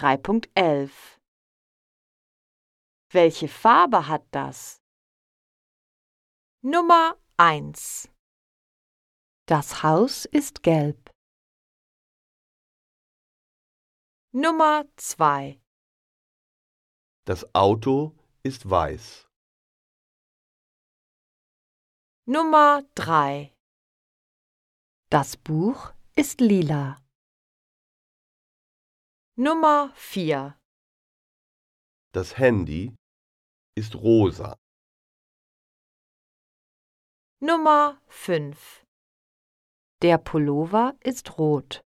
3.11 Welche Farbe hat das? Nummer 1 Das Haus ist gelb. Nummer 2 Das Auto ist weiß. Nummer 3 Das Buch ist lila. Nummer 4 Das Handy ist rosa. Nummer 5 Der Pullover ist rot.